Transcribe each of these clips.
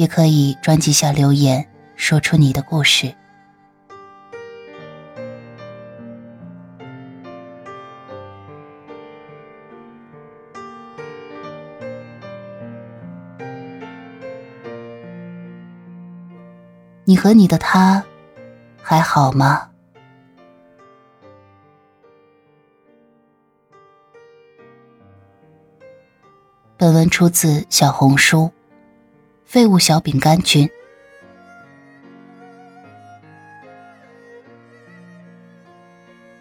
也可以专辑下留言，说出你的故事。你和你的他还好吗？本文出自小红书。废物小饼干君，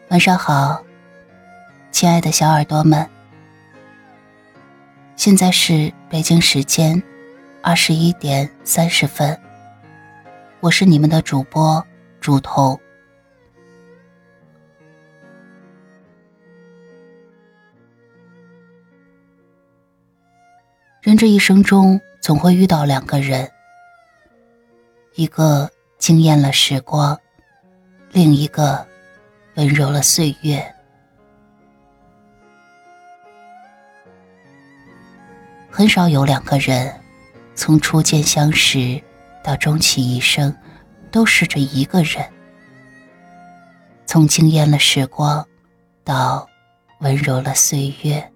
晚上好，亲爱的小耳朵们。现在是北京时间二十一点三十分，我是你们的主播竹头。人这一生中。总会遇到两个人，一个惊艳了时光，另一个温柔了岁月。很少有两个人，从初见相识到终其一生，都是这一个人。从惊艳了时光到温柔了岁月，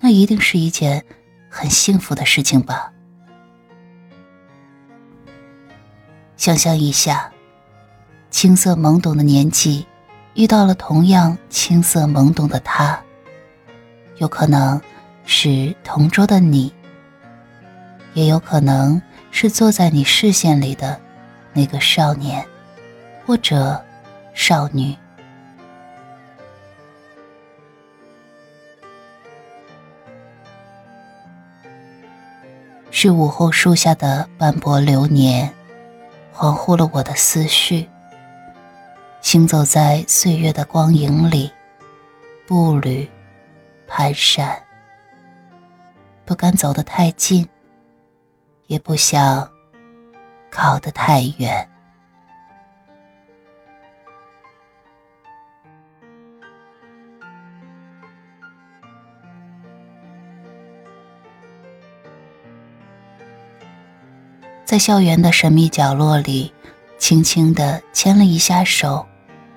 那一定是一件。很幸福的事情吧。想象一下，青涩懵懂的年纪，遇到了同样青涩懵懂的他，有可能是同桌的你，也有可能是坐在你视线里的那个少年或者少女。是午后树下的斑驳流年，恍惚了我的思绪。行走在岁月的光影里，步履蹒跚，不敢走得太近，也不想靠得太远。在校园的神秘角落里，轻轻的牵了一下手，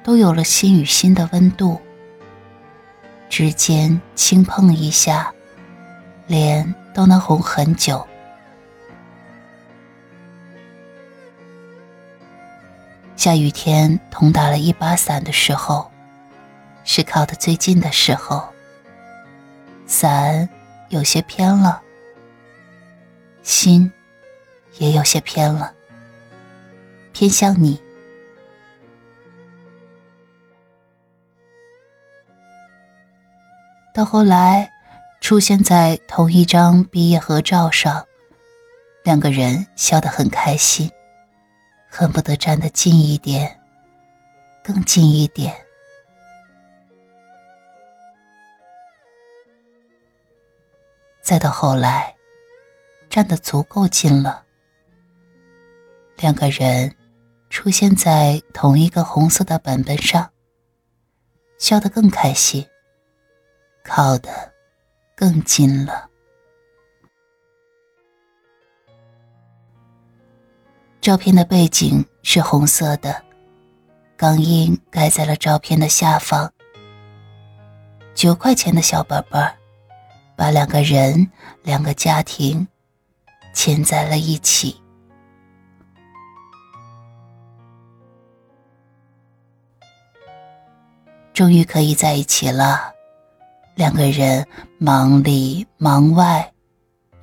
都有了心与心的温度。指尖轻碰一下，脸都能红很久。下雨天同打了一把伞的时候，是靠得最近的时候。伞有些偏了，心。也有些偏了，偏向你。到后来，出现在同一张毕业合照上，两个人笑得很开心，恨不得站得近一点，更近一点。再到后来，站得足够近了。两个人出现在同一个红色的本本上，笑得更开心，靠得更近了。照片的背景是红色的，钢印盖在了照片的下方。九块钱的小本本，把两个人、两个家庭牵在了一起。终于可以在一起了，两个人忙里忙外，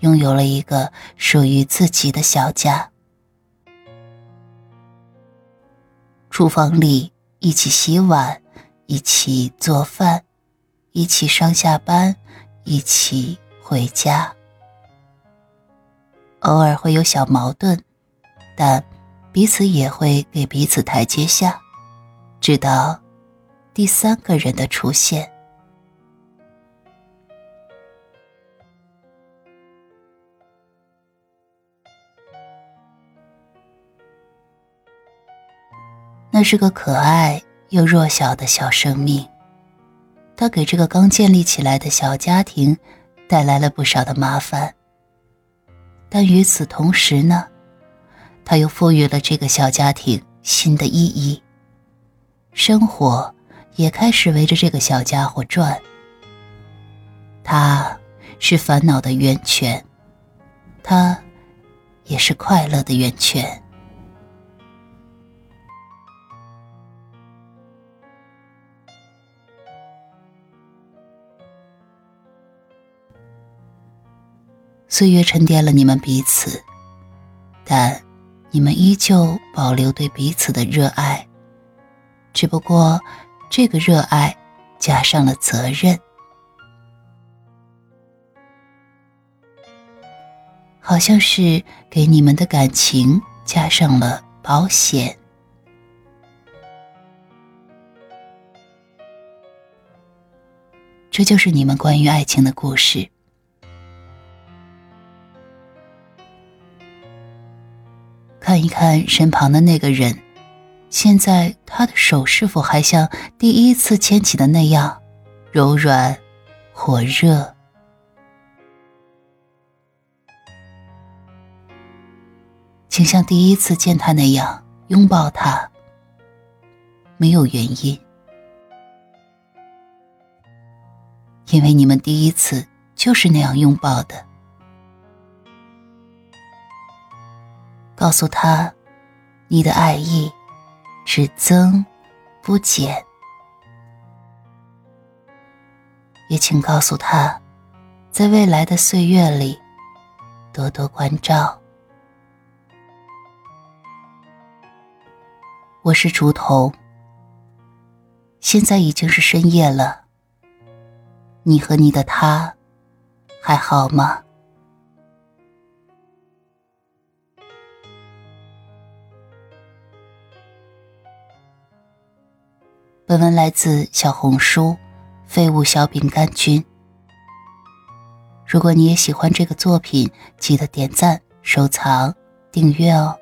拥有了一个属于自己的小家。厨房里一起洗碗，一起做饭，一起上下班，一起回家。偶尔会有小矛盾，但彼此也会给彼此台阶下，直到第三个人的出现。那是个可爱又弱小的小生命，他给这个刚建立起来的小家庭带来了不少的麻烦。但与此同时呢，他又赋予了这个小家庭新的意义。生活也开始围着这个小家伙转。他是烦恼的源泉，他也是快乐的源泉。岁月沉淀了你们彼此，但你们依旧保留对彼此的热爱，只不过这个热爱加上了责任，好像是给你们的感情加上了保险。这就是你们关于爱情的故事。看一看身旁的那个人，现在他的手是否还像第一次牵起的那样柔软、火热？请像第一次见他那样拥抱他，没有原因，因为你们第一次就是那样拥抱的。告诉他，你的爱意只增不减。也请告诉他，在未来的岁月里，多多关照。我是竹童，现在已经是深夜了。你和你的他还好吗？本文来自小红书“废物小饼干君”。如果你也喜欢这个作品，记得点赞、收藏、订阅哦。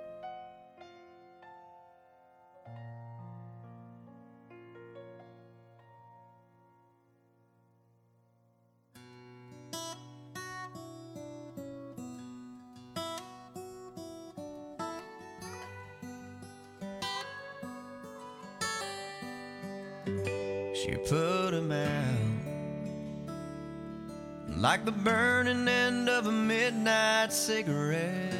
She put him out like the burning end of a midnight cigarette.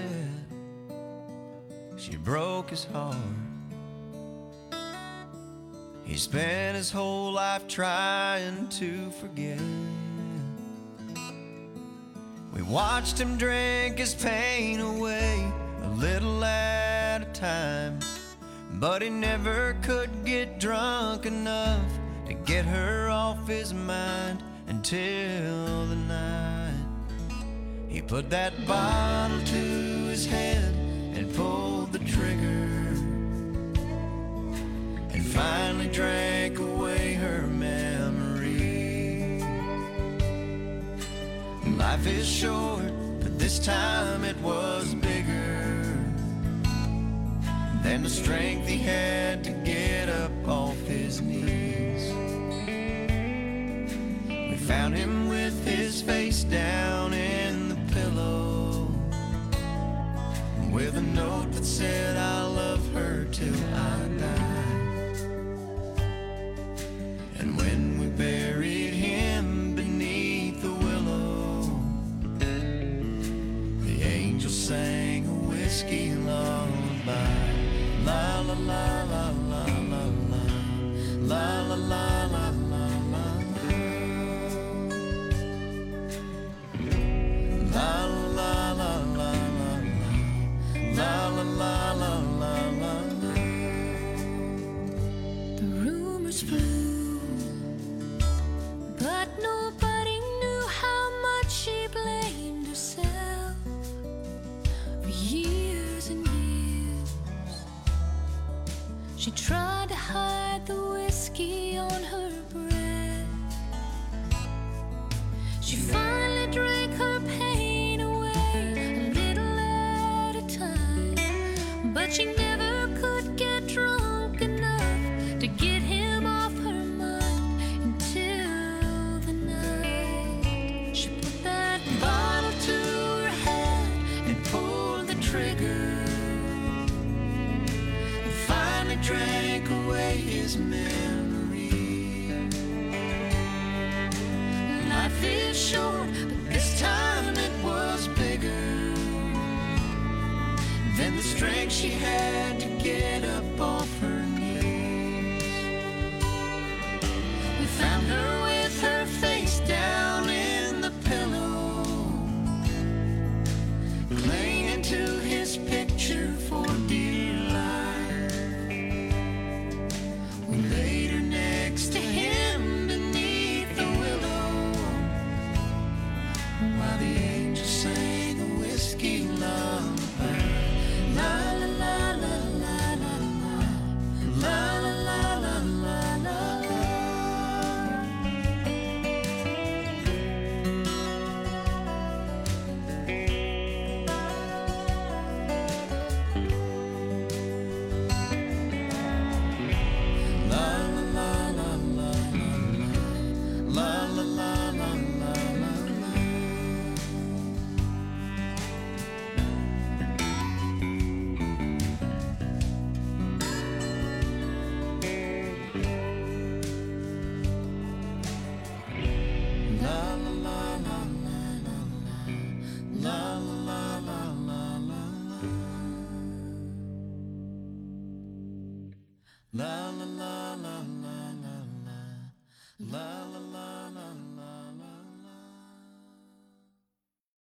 She broke his heart. He spent his whole life trying to forget. We watched him drink his pain away a little at a time. But he never could get drunk enough to get her off his mind until the night he put that bottle to his head and pulled the trigger and finally drank away her memory. Life is short, but this time it was bigger than the strength he had to that says She finally drank her pain away, a little at a time, but she. feel short, but this time it was bigger than the strength she had to get up on.